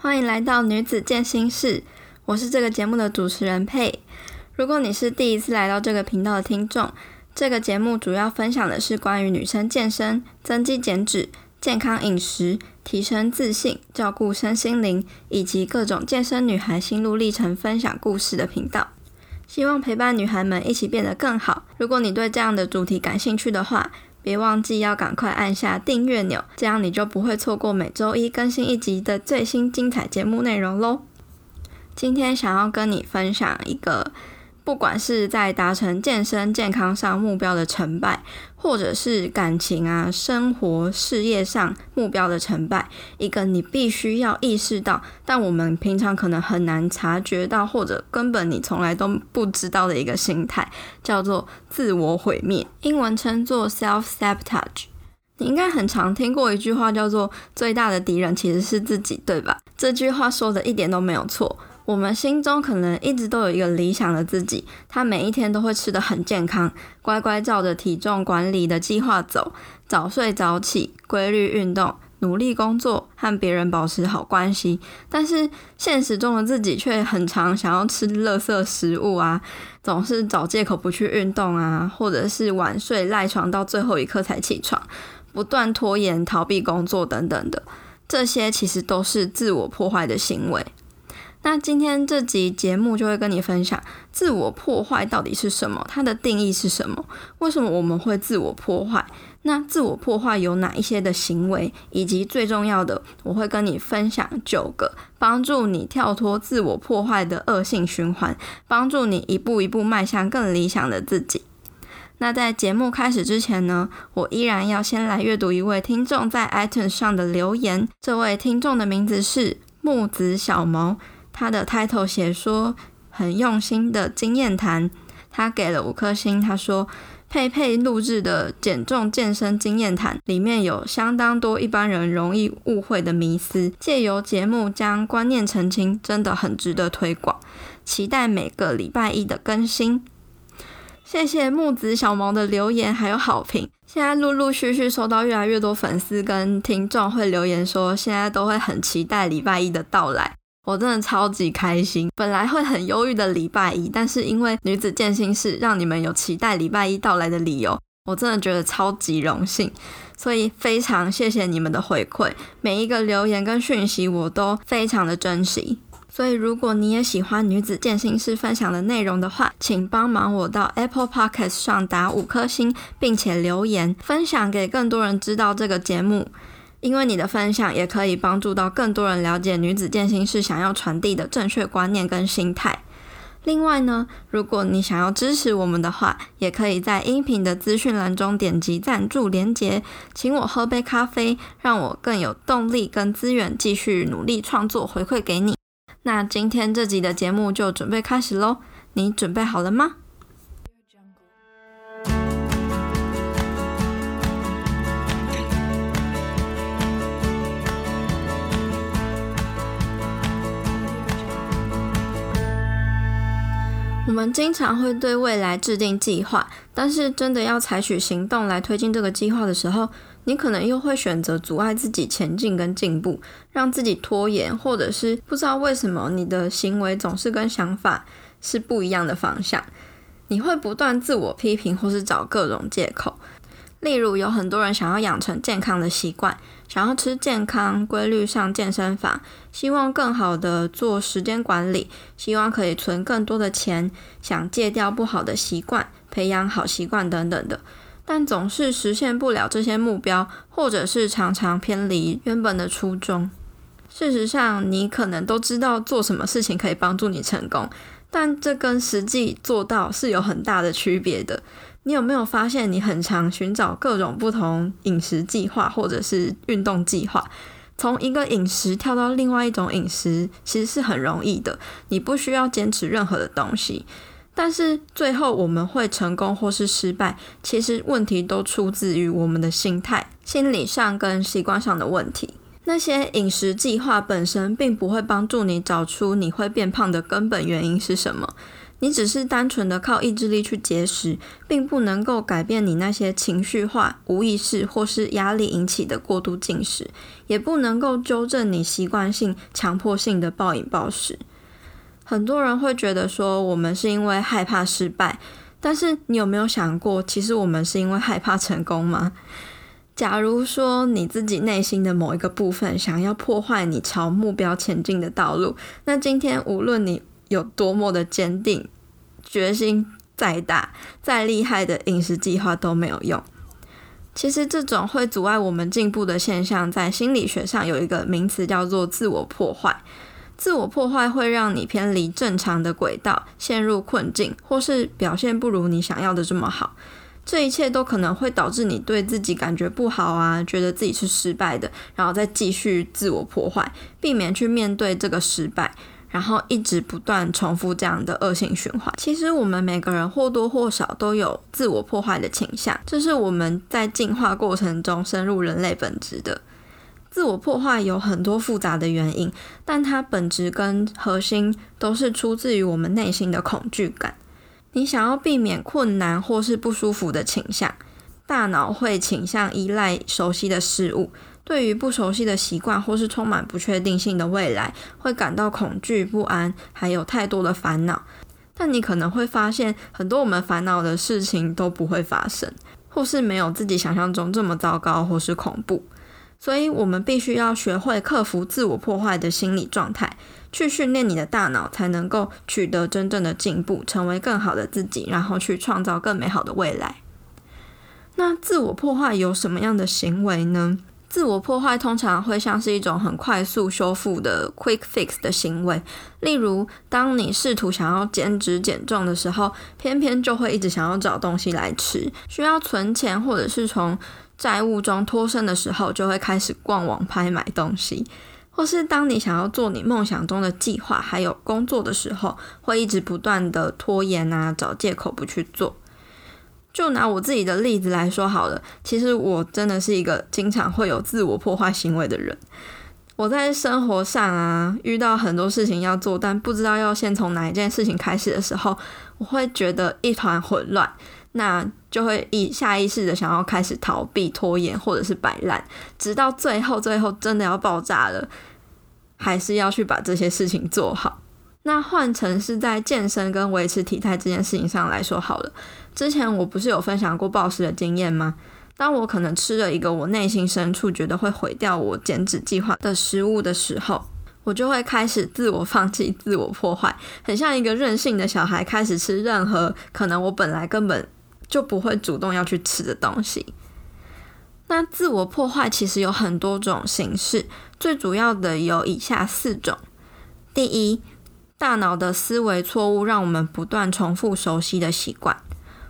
欢迎来到女子健心室，我是这个节目的主持人佩。如果你是第一次来到这个频道的听众，这个节目主要分享的是关于女生健身、增肌减脂、健康饮食、提升自信、照顾身心灵，以及各种健身女孩心路历程分享故事的频道。希望陪伴女孩们一起变得更好。如果你对这样的主题感兴趣的话，别忘记要赶快按下订阅钮，这样你就不会错过每周一更新一集的最新精彩节目内容喽。今天想要跟你分享一个。不管是在达成健身健康上目标的成败，或者是感情啊、生活、事业上目标的成败，一个你必须要意识到，但我们平常可能很难察觉到，或者根本你从来都不知道的一个心态，叫做自我毁灭，英文称作 self sabotage。你应该很常听过一句话，叫做“最大的敌人其实是自己”，对吧？这句话说的一点都没有错。我们心中可能一直都有一个理想的自己，他每一天都会吃得很健康，乖乖照着体重管理的计划走，早睡早起，规律运动，努力工作，和别人保持好关系。但是现实中的自己却很常想要吃垃圾食物啊，总是找借口不去运动啊，或者是晚睡赖床到最后一刻才起床，不断拖延逃避工作等等的，这些其实都是自我破坏的行为。那今天这集节目就会跟你分享自我破坏到底是什么，它的定义是什么？为什么我们会自我破坏？那自我破坏有哪一些的行为？以及最重要的，我会跟你分享九个帮助你跳脱自我破坏的恶性循环，帮助你一步一步迈向更理想的自己。那在节目开始之前呢，我依然要先来阅读一位听众在 iTunes 上的留言。这位听众的名字是木子小毛。他的 title 写说很用心的经验谈，他给了五颗星。他说佩佩录制的减重健身经验谈里面有相当多一般人容易误会的迷思，借由节目将观念澄清，真的很值得推广。期待每个礼拜一的更新。谢谢木子小毛的留言还有好评，现在陆陆续续收到越来越多粉丝跟听众会留言说，现在都会很期待礼拜一的到来。我真的超级开心，本来会很忧郁的礼拜一，但是因为女子健心室让你们有期待礼拜一到来的理由，我真的觉得超级荣幸，所以非常谢谢你们的回馈，每一个留言跟讯息我都非常的珍惜。所以如果你也喜欢女子健心室分享的内容的话，请帮忙我到 Apple Podcast 上打五颗星，并且留言分享给更多人知道这个节目。因为你的分享也可以帮助到更多人了解女子健心是想要传递的正确观念跟心态。另外呢，如果你想要支持我们的话，也可以在音频的资讯栏中点击赞助连结，请我喝杯咖啡，让我更有动力跟资源继续努力创作回馈给你。那今天这集的节目就准备开始喽，你准备好了吗？我们经常会对未来制定计划，但是真的要采取行动来推进这个计划的时候，你可能又会选择阻碍自己前进跟进步，让自己拖延，或者是不知道为什么你的行为总是跟想法是不一样的方向，你会不断自我批评，或是找各种借口。例如，有很多人想要养成健康的习惯，想要吃健康、规律上健身房，希望更好的做时间管理，希望可以存更多的钱，想戒掉不好的习惯，培养好习惯等等的，但总是实现不了这些目标，或者是常常偏离原本的初衷。事实上，你可能都知道做什么事情可以帮助你成功，但这跟实际做到是有很大的区别的。你有没有发现，你很常寻找各种不同饮食计划或者是运动计划，从一个饮食跳到另外一种饮食，其实是很容易的。你不需要坚持任何的东西，但是最后我们会成功或是失败，其实问题都出自于我们的心态、心理上跟习惯上的问题。那些饮食计划本身并不会帮助你找出你会变胖的根本原因是什么。你只是单纯的靠意志力去节食，并不能够改变你那些情绪化、无意识或是压力引起的过度进食，也不能够纠正你习惯性、强迫性的暴饮暴食。很多人会觉得说，我们是因为害怕失败，但是你有没有想过，其实我们是因为害怕成功吗？假如说你自己内心的某一个部分想要破坏你朝目标前进的道路，那今天无论你有多么的坚定，决心再大、再厉害的饮食计划都没有用。其实，这种会阻碍我们进步的现象，在心理学上有一个名词叫做自我破坏。自我破坏会让你偏离正常的轨道，陷入困境，或是表现不如你想要的这么好。这一切都可能会导致你对自己感觉不好啊，觉得自己是失败的，然后再继续自我破坏，避免去面对这个失败，然后一直不断重复这样的恶性循环。其实我们每个人或多或少都有自我破坏的倾向，这是我们在进化过程中深入人类本质的。自我破坏有很多复杂的原因，但它本质跟核心都是出自于我们内心的恐惧感。你想要避免困难或是不舒服的倾向，大脑会倾向依赖熟悉的事物。对于不熟悉的习惯或是充满不确定性的未来，会感到恐惧不安，还有太多的烦恼。但你可能会发现，很多我们烦恼的事情都不会发生，或是没有自己想象中这么糟糕或是恐怖。所以，我们必须要学会克服自我破坏的心理状态。去训练你的大脑，才能够取得真正的进步，成为更好的自己，然后去创造更美好的未来。那自我破坏有什么样的行为呢？自我破坏通常会像是一种很快速修复的 quick fix 的行为，例如，当你试图想要减脂减重的时候，偏偏就会一直想要找东西来吃；需要存钱或者是从债务中脱身的时候，就会开始逛网拍买东西。或是当你想要做你梦想中的计划，还有工作的时候，会一直不断的拖延啊，找借口不去做。就拿我自己的例子来说好了，其实我真的是一个经常会有自我破坏行为的人。我在生活上啊，遇到很多事情要做，但不知道要先从哪一件事情开始的时候，我会觉得一团混乱，那就会以下意识的想要开始逃避、拖延或者是摆烂，直到最后，最后真的要爆炸了。还是要去把这些事情做好。那换成是在健身跟维持体态这件事情上来说好了。之前我不是有分享过暴食的经验吗？当我可能吃了一个我内心深处觉得会毁掉我减脂计划的食物的时候，我就会开始自我放弃、自我破坏，很像一个任性的小孩，开始吃任何可能我本来根本就不会主动要去吃的东西。那自我破坏其实有很多种形式，最主要的有以下四种。第一，大脑的思维错误让我们不断重复熟悉的习惯，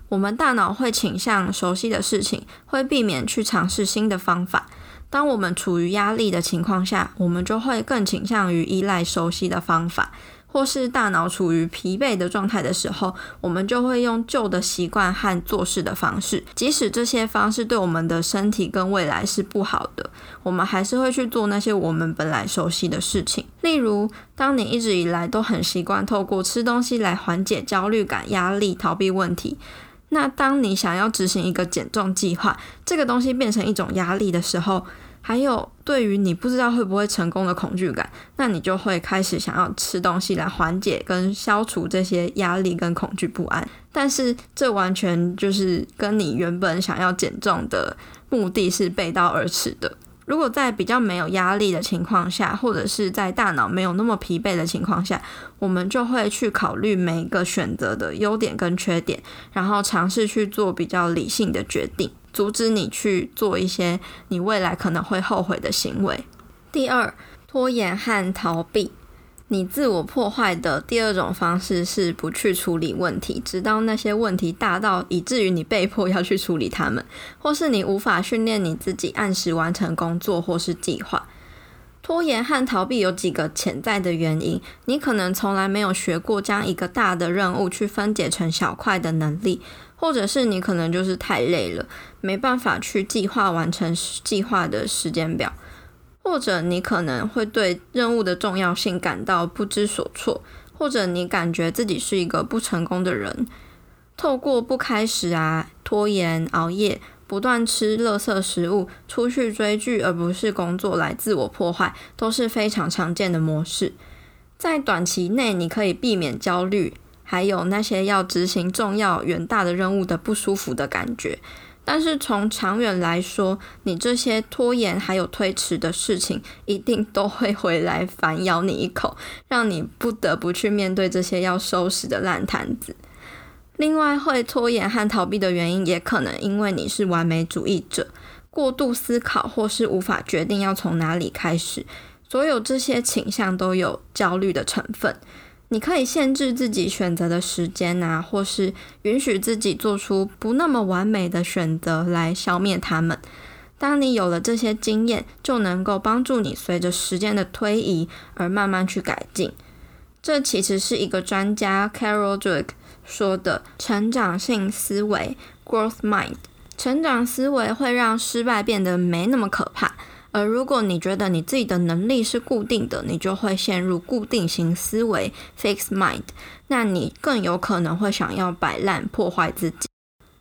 我们大脑会倾向熟悉的事情，会避免去尝试新的方法。当我们处于压力的情况下，我们就会更倾向于依赖熟悉的方法。或是大脑处于疲惫的状态的时候，我们就会用旧的习惯和做事的方式，即使这些方式对我们的身体跟未来是不好的，我们还是会去做那些我们本来熟悉的事情。例如，当你一直以来都很习惯透过吃东西来缓解焦虑感、压力、逃避问题，那当你想要执行一个减重计划，这个东西变成一种压力的时候，还有对于你不知道会不会成功的恐惧感，那你就会开始想要吃东西来缓解跟消除这些压力跟恐惧不安。但是这完全就是跟你原本想要减重的目的是背道而驰的。如果在比较没有压力的情况下，或者是在大脑没有那么疲惫的情况下，我们就会去考虑每一个选择的优点跟缺点，然后尝试去做比较理性的决定。阻止你去做一些你未来可能会后悔的行为。第二，拖延和逃避。你自我破坏的第二种方式是不去处理问题，直到那些问题大到以至于你被迫要去处理它们，或是你无法训练你自己按时完成工作或是计划。拖延和逃避有几个潜在的原因，你可能从来没有学过将一个大的任务去分解成小块的能力。或者是你可能就是太累了，没办法去计划完成计划的时间表，或者你可能会对任务的重要性感到不知所措，或者你感觉自己是一个不成功的人，透过不开始啊、拖延、熬夜、不断吃垃圾食物、出去追剧而不是工作来自我破坏，都是非常常见的模式。在短期内，你可以避免焦虑，还有那些要执行重要远大的任务的不舒服的感觉。但是从长远来说，你这些拖延还有推迟的事情，一定都会回来反咬你一口，让你不得不去面对这些要收拾的烂摊子。另外，会拖延和逃避的原因，也可能因为你是完美主义者，过度思考，或是无法决定要从哪里开始。所有这些倾向都有焦虑的成分。你可以限制自己选择的时间啊，或是允许自己做出不那么完美的选择来消灭它们。当你有了这些经验，就能够帮助你随着时间的推移而慢慢去改进。这其实是一个专家 Carol Dweck 说的成长性思维 （Growth Mind）。成长思维会让失败变得没那么可怕。而如果你觉得你自己的能力是固定的，你就会陷入固定型思维 （fixed mind），那你更有可能会想要摆烂、破坏自己。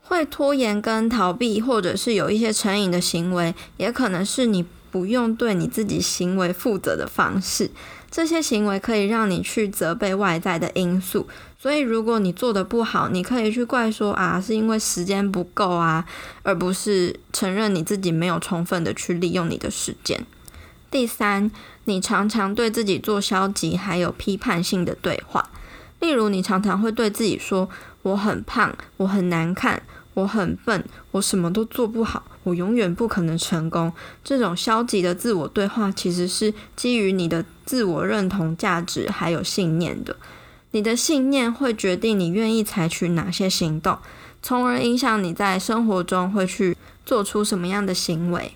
会拖延跟逃避，或者是有一些成瘾的行为，也可能是你不用对你自己行为负责的方式。这些行为可以让你去责备外在的因素。所以，如果你做的不好，你可以去怪说啊，是因为时间不够啊，而不是承认你自己没有充分的去利用你的时间。第三，你常常对自己做消极还有批判性的对话，例如你常常会对自己说：“我很胖，我很难看，我很笨，我什么都做不好，我永远不可能成功。”这种消极的自我对话，其实是基于你的自我认同、价值还有信念的。你的信念会决定你愿意采取哪些行动，从而影响你在生活中会去做出什么样的行为。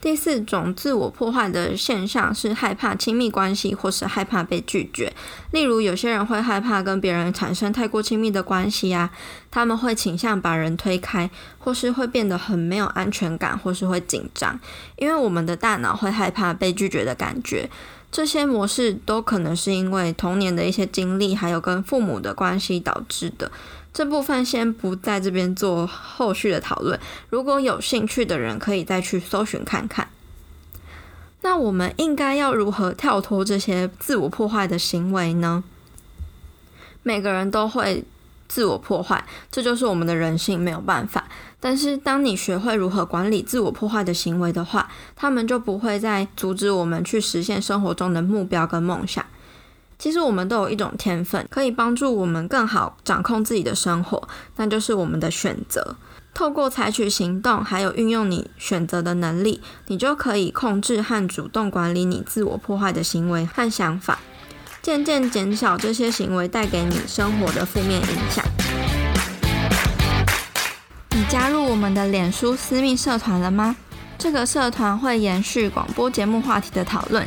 第四种自我破坏的现象是害怕亲密关系，或是害怕被拒绝。例如，有些人会害怕跟别人产生太过亲密的关系啊，他们会倾向把人推开，或是会变得很没有安全感，或是会紧张，因为我们的大脑会害怕被拒绝的感觉。这些模式都可能是因为童年的一些经历，还有跟父母的关系导致的。这部分先不在这边做后续的讨论。如果有兴趣的人，可以再去搜寻看看。那我们应该要如何跳脱这些自我破坏的行为呢？每个人都会。自我破坏，这就是我们的人性，没有办法。但是，当你学会如何管理自我破坏的行为的话，他们就不会再阻止我们去实现生活中的目标跟梦想。其实，我们都有一种天分，可以帮助我们更好掌控自己的生活，那就是我们的选择。透过采取行动，还有运用你选择的能力，你就可以控制和主动管理你自我破坏的行为和想法。渐渐减少这些行为带给你生活的负面影响。你加入我们的脸书私密社团了吗？这个社团会延续广播节目话题的讨论。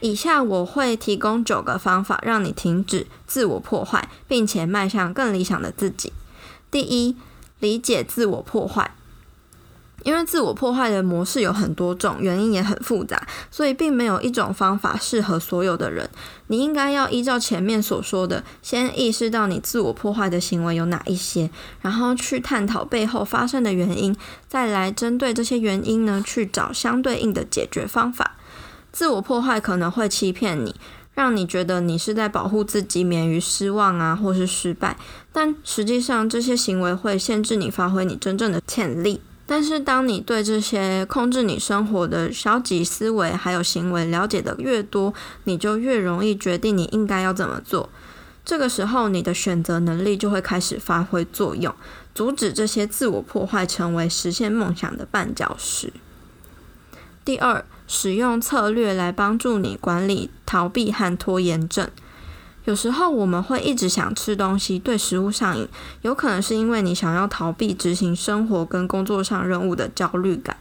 以下我会提供九个方法，让你停止自我破坏，并且迈向更理想的自己。第一，理解自我破坏。因为自我破坏的模式有很多种，原因也很复杂，所以并没有一种方法适合所有的人。你应该要依照前面所说的，先意识到你自我破坏的行为有哪一些，然后去探讨背后发生的原因，再来针对这些原因呢，去找相对应的解决方法。自我破坏可能会欺骗你，让你觉得你是在保护自己免于失望啊，或是失败。但实际上，这些行为会限制你发挥你真正的潜力。但是，当你对这些控制你生活的消极思维还有行为了解的越多，你就越容易决定你应该要怎么做。这个时候，你的选择能力就会开始发挥作用，阻止这些自我破坏成为实现梦想的绊脚石。第二，使用策略来帮助你管理逃避和拖延症。有时候我们会一直想吃东西，对食物上瘾，有可能是因为你想要逃避执行生活跟工作上任务的焦虑感。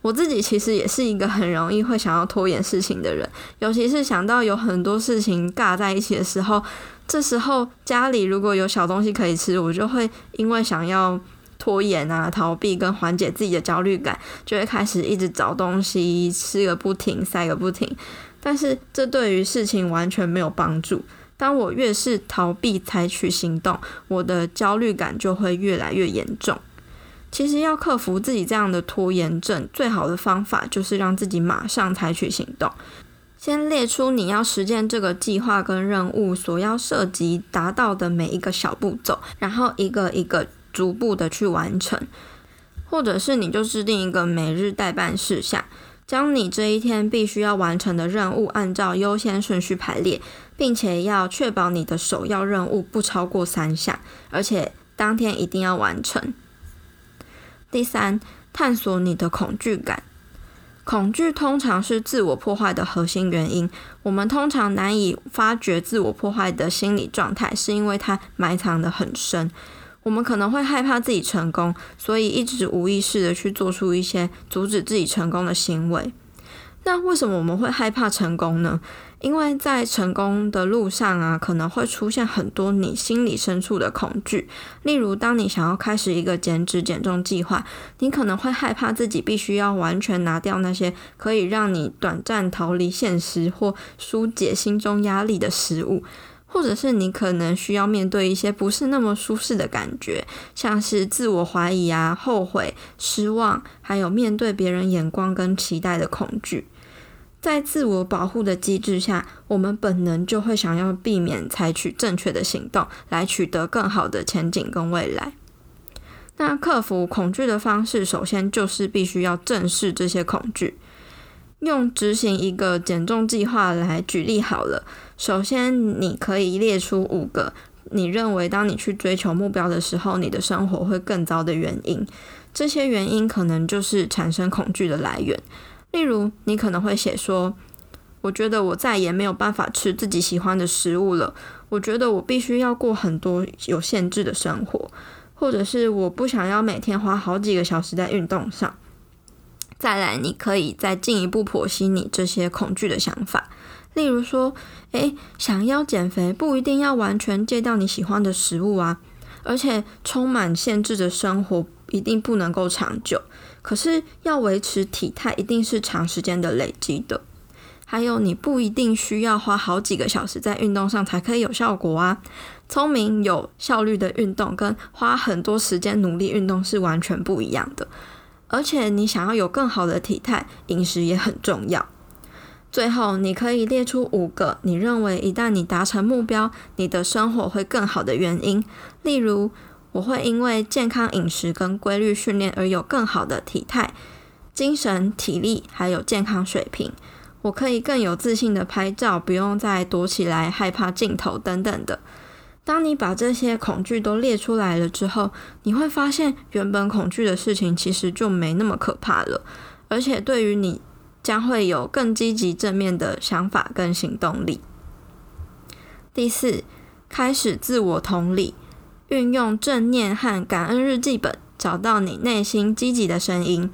我自己其实也是一个很容易会想要拖延事情的人，尤其是想到有很多事情尬在一起的时候，这时候家里如果有小东西可以吃，我就会因为想要。拖延啊，逃避跟缓解自己的焦虑感，就会开始一直找东西吃个不停，塞个不停。但是这对于事情完全没有帮助。当我越是逃避采取行动，我的焦虑感就会越来越严重。其实要克服自己这样的拖延症，最好的方法就是让自己马上采取行动。先列出你要实践这个计划跟任务所要涉及达到的每一个小步骤，然后一个一个。逐步的去完成，或者是你就制定一个每日代办事项，将你这一天必须要完成的任务按照优先顺序排列，并且要确保你的首要任务不超过三项，而且当天一定要完成。第三，探索你的恐惧感。恐惧通常是自我破坏的核心原因。我们通常难以发觉自我破坏的心理状态，是因为它埋藏的很深。我们可能会害怕自己成功，所以一直无意识的去做出一些阻止自己成功的行为。那为什么我们会害怕成功呢？因为在成功的路上啊，可能会出现很多你心里深处的恐惧。例如，当你想要开始一个减脂减重计划，你可能会害怕自己必须要完全拿掉那些可以让你短暂逃离现实或疏解心中压力的食物。或者是你可能需要面对一些不是那么舒适的感觉，像是自我怀疑啊、后悔、失望，还有面对别人眼光跟期待的恐惧。在自我保护的机制下，我们本能就会想要避免采取正确的行动，来取得更好的前景跟未来。那克服恐惧的方式，首先就是必须要正视这些恐惧。用执行一个减重计划来举例好了。首先，你可以列出五个你认为当你去追求目标的时候，你的生活会更糟的原因。这些原因可能就是产生恐惧的来源。例如，你可能会写说：“我觉得我再也没有办法吃自己喜欢的食物了。我觉得我必须要过很多有限制的生活，或者是我不想要每天花好几个小时在运动上。”再来，你可以再进一步剖析你这些恐惧的想法。例如说，诶，想要减肥不一定要完全戒掉你喜欢的食物啊，而且充满限制的生活一定不能够长久。可是要维持体态一定是长时间的累积的。还有，你不一定需要花好几个小时在运动上才可以有效果啊。聪明有效率的运动跟花很多时间努力运动是完全不一样的。而且你想要有更好的体态，饮食也很重要。最后，你可以列出五个你认为一旦你达成目标，你的生活会更好的原因。例如，我会因为健康饮食跟规律训练而有更好的体态、精神、体力，还有健康水平。我可以更有自信的拍照，不用再躲起来害怕镜头等等的。当你把这些恐惧都列出来了之后，你会发现原本恐惧的事情其实就没那么可怕了，而且对于你。将会有更积极正面的想法跟行动力。第四，开始自我同理，运用正念和感恩日记本，找到你内心积极的声音。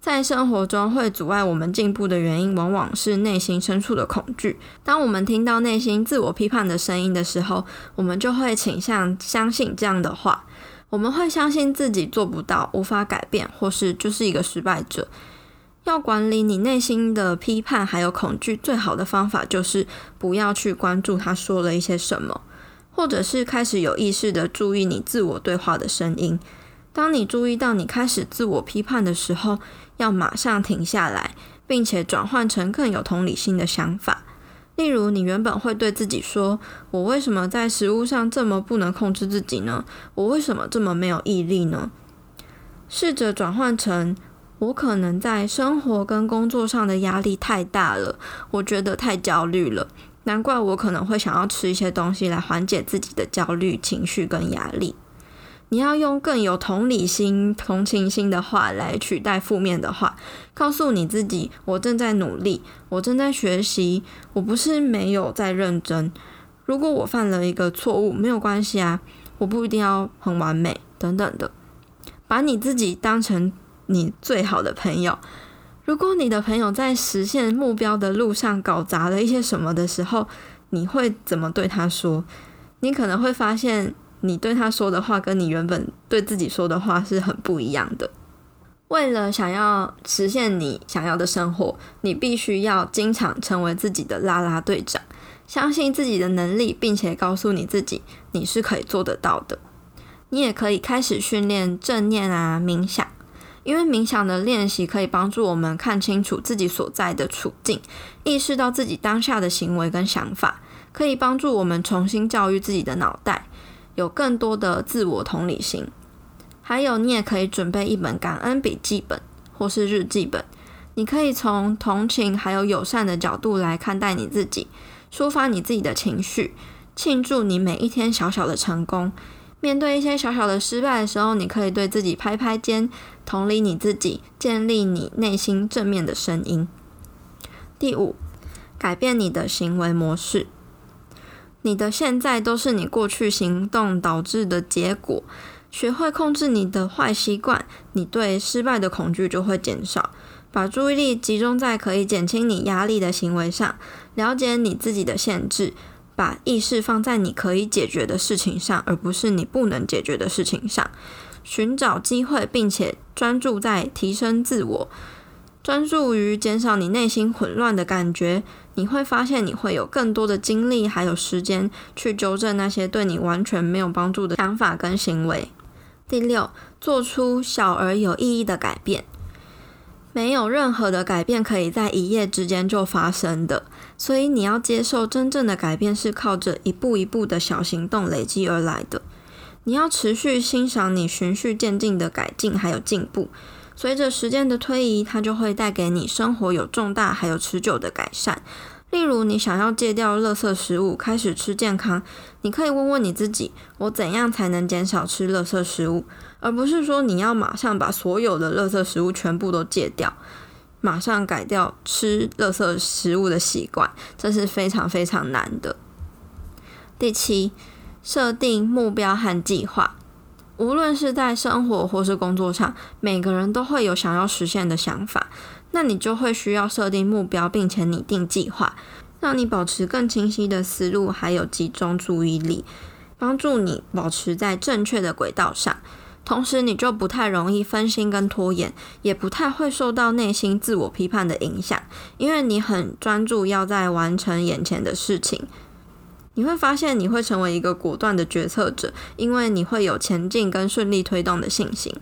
在生活中会阻碍我们进步的原因，往往是内心深处的恐惧。当我们听到内心自我批判的声音的时候，我们就会倾向相信这样的话。我们会相信自己做不到、无法改变，或是就是一个失败者。要管理你内心的批判还有恐惧，最好的方法就是不要去关注他说了一些什么，或者是开始有意识的注意你自我对话的声音。当你注意到你开始自我批判的时候，要马上停下来，并且转换成更有同理心的想法。例如，你原本会对自己说：“我为什么在食物上这么不能控制自己呢？我为什么这么没有毅力呢？”试着转换成。我可能在生活跟工作上的压力太大了，我觉得太焦虑了。难怪我可能会想要吃一些东西来缓解自己的焦虑情绪跟压力。你要用更有同理心、同情心的话来取代负面的话，告诉你自己：我正在努力，我正在学习，我不是没有在认真。如果我犯了一个错误，没有关系啊，我不一定要很完美，等等的。把你自己当成你最好的朋友。如果你的朋友在实现目标的路上搞砸了一些什么的时候，你会怎么对他说？你可能会发现。你对他说的话，跟你原本对自己说的话是很不一样的。为了想要实现你想要的生活，你必须要经常成为自己的啦啦队长，相信自己的能力，并且告诉你自己你是可以做得到的。你也可以开始训练正念啊，冥想，因为冥想的练习可以帮助我们看清楚自己所在的处境，意识到自己当下的行为跟想法，可以帮助我们重新教育自己的脑袋。有更多的自我同理心，还有你也可以准备一本感恩笔记本或是日记本，你可以从同情还有友善的角度来看待你自己，抒发你自己的情绪，庆祝你每一天小小的成功。面对一些小小的失败的时候，你可以对自己拍拍肩，同理你自己，建立你内心正面的声音。第五，改变你的行为模式。你的现在都是你过去行动导致的结果。学会控制你的坏习惯，你对失败的恐惧就会减少。把注意力集中在可以减轻你压力的行为上，了解你自己的限制，把意识放在你可以解决的事情上，而不是你不能解决的事情上。寻找机会，并且专注在提升自我，专注于减少你内心混乱的感觉。你会发现，你会有更多的精力，还有时间去纠正那些对你完全没有帮助的想法跟行为。第六，做出小而有意义的改变。没有任何的改变可以在一夜之间就发生的，所以你要接受，真正的改变是靠着一步一步的小行动累积而来的。你要持续欣赏你循序渐进的改进还有进步。随着时间的推移，它就会带给你生活有重大还有持久的改善。例如，你想要戒掉垃圾食物，开始吃健康，你可以问问你自己：我怎样才能减少吃垃圾食物？而不是说你要马上把所有的垃圾食物全部都戒掉，马上改掉吃垃圾食物的习惯，这是非常非常难的。第七，设定目标和计划。无论是在生活或是工作上，每个人都会有想要实现的想法，那你就会需要设定目标，并且拟定计划，让你保持更清晰的思路，还有集中注意力，帮助你保持在正确的轨道上。同时，你就不太容易分心跟拖延，也不太会受到内心自我批判的影响，因为你很专注要在完成眼前的事情。你会发现，你会成为一个果断的决策者，因为你会有前进跟顺利推动的信心。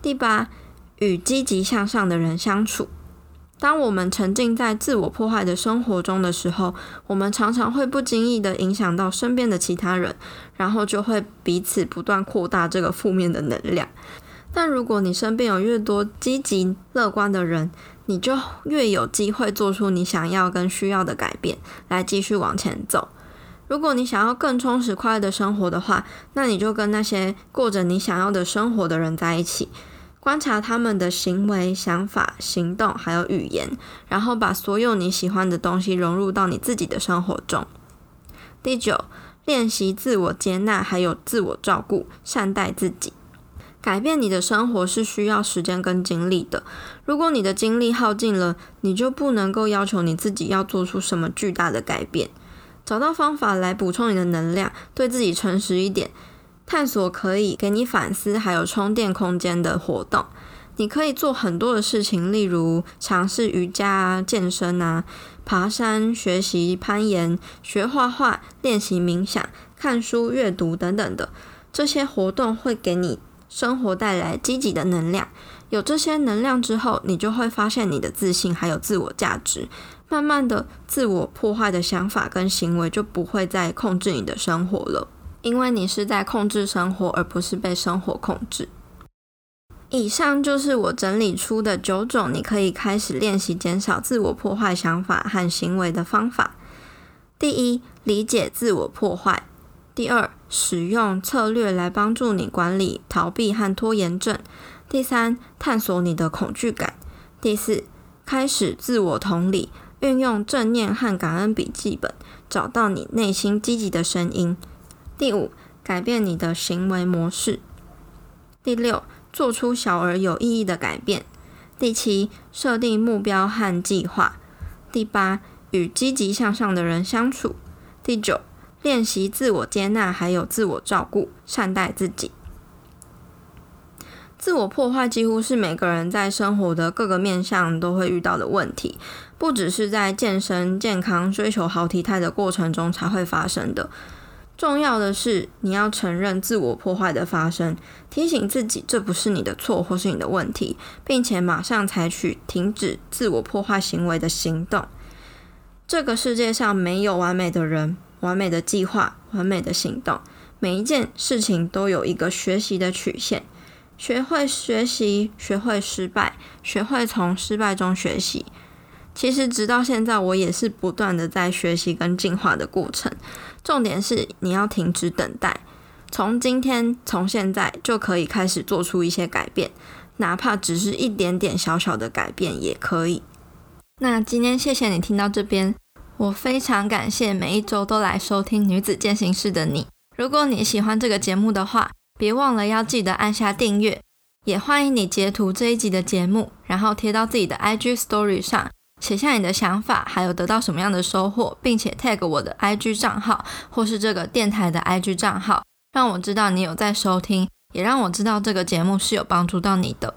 第八，与积极向上的人相处。当我们沉浸在自我破坏的生活中的时候，我们常常会不经意的影响到身边的其他人，然后就会彼此不断扩大这个负面的能量。但如果你身边有越多积极乐观的人，你就越有机会做出你想要跟需要的改变，来继续往前走。如果你想要更充实、快乐的生活的话，那你就跟那些过着你想要的生活的人在一起，观察他们的行为、想法、行动，还有语言，然后把所有你喜欢的东西融入到你自己的生活中。第九，练习自我接纳，还有自我照顾，善待自己。改变你的生活是需要时间跟精力的。如果你的精力耗尽了，你就不能够要求你自己要做出什么巨大的改变。找到方法来补充你的能量，对自己诚实一点，探索可以给你反思还有充电空间的活动。你可以做很多的事情，例如尝试瑜伽啊、健身啊、爬山、学习攀岩、学画画、练习冥想、看书、阅读等等的。这些活动会给你生活带来积极的能量。有这些能量之后，你就会发现你的自信还有自我价值。慢慢的，自我破坏的想法跟行为就不会再控制你的生活了，因为你是在控制生活，而不是被生活控制。以上就是我整理出的九种你可以开始练习减少自我破坏想法和行为的方法。第一，理解自我破坏；第二，使用策略来帮助你管理逃避和拖延症；第三，探索你的恐惧感；第四，开始自我同理，运用正念和感恩笔记本，找到你内心积极的声音；第五，改变你的行为模式；第六，做出小而有意义的改变。第七，设定目标和计划。第八，与积极向上的人相处。第九，练习自我接纳，还有自我照顾，善待自己。自我破坏几乎是每个人在生活的各个面向都会遇到的问题，不只是在健身、健康、追求好体态的过程中才会发生的。重要的是，你要承认自我破坏的发生，提醒自己这不是你的错或是你的问题，并且马上采取停止自我破坏行为的行动。这个世界上没有完美的人、完美的计划、完美的行动，每一件事情都有一个学习的曲线。学会学习，学会失败，学会从失败中学习。其实，直到现在，我也是不断的在学习跟进化的过程。重点是你要停止等待，从今天，从现在就可以开始做出一些改变，哪怕只是一点点小小的改变也可以。那今天谢谢你听到这边，我非常感谢每一周都来收听女子践行室的你。如果你喜欢这个节目的话，别忘了要记得按下订阅，也欢迎你截图这一集的节目，然后贴到自己的 IG Story 上。写下你的想法，还有得到什么样的收获，并且 tag 我的 IG 账号或是这个电台的 IG 账号，让我知道你有在收听，也让我知道这个节目是有帮助到你的。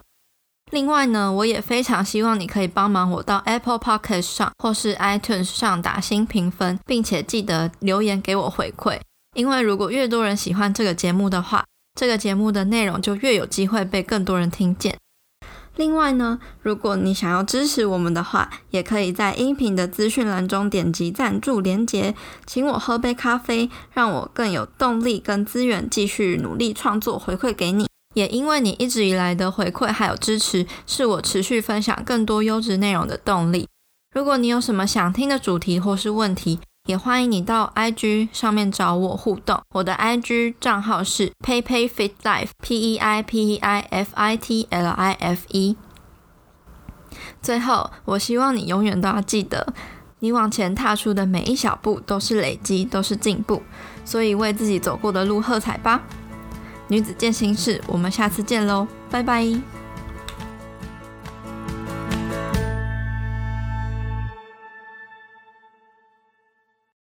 另外呢，我也非常希望你可以帮忙我到 Apple Podcast 上或是 iTunes 上打新评分，并且记得留言给我回馈，因为如果越多人喜欢这个节目的话，这个节目的内容就越有机会被更多人听见。另外呢，如果你想要支持我们的话，也可以在音频的资讯栏中点击赞助连结，请我喝杯咖啡，让我更有动力跟资源继续努力创作，回馈给你。也因为你一直以来的回馈还有支持，是我持续分享更多优质内容的动力。如果你有什么想听的主题或是问题，也欢迎你到 IG 上面找我互动，我的 IG 账号是 PeiPeiFitLife，P E I P E I F I T L I F E。最后，我希望你永远都要记得，你往前踏出的每一小步都是累积，都是进步，所以为自己走过的路喝彩吧！女子健心事，我们下次见喽，拜拜。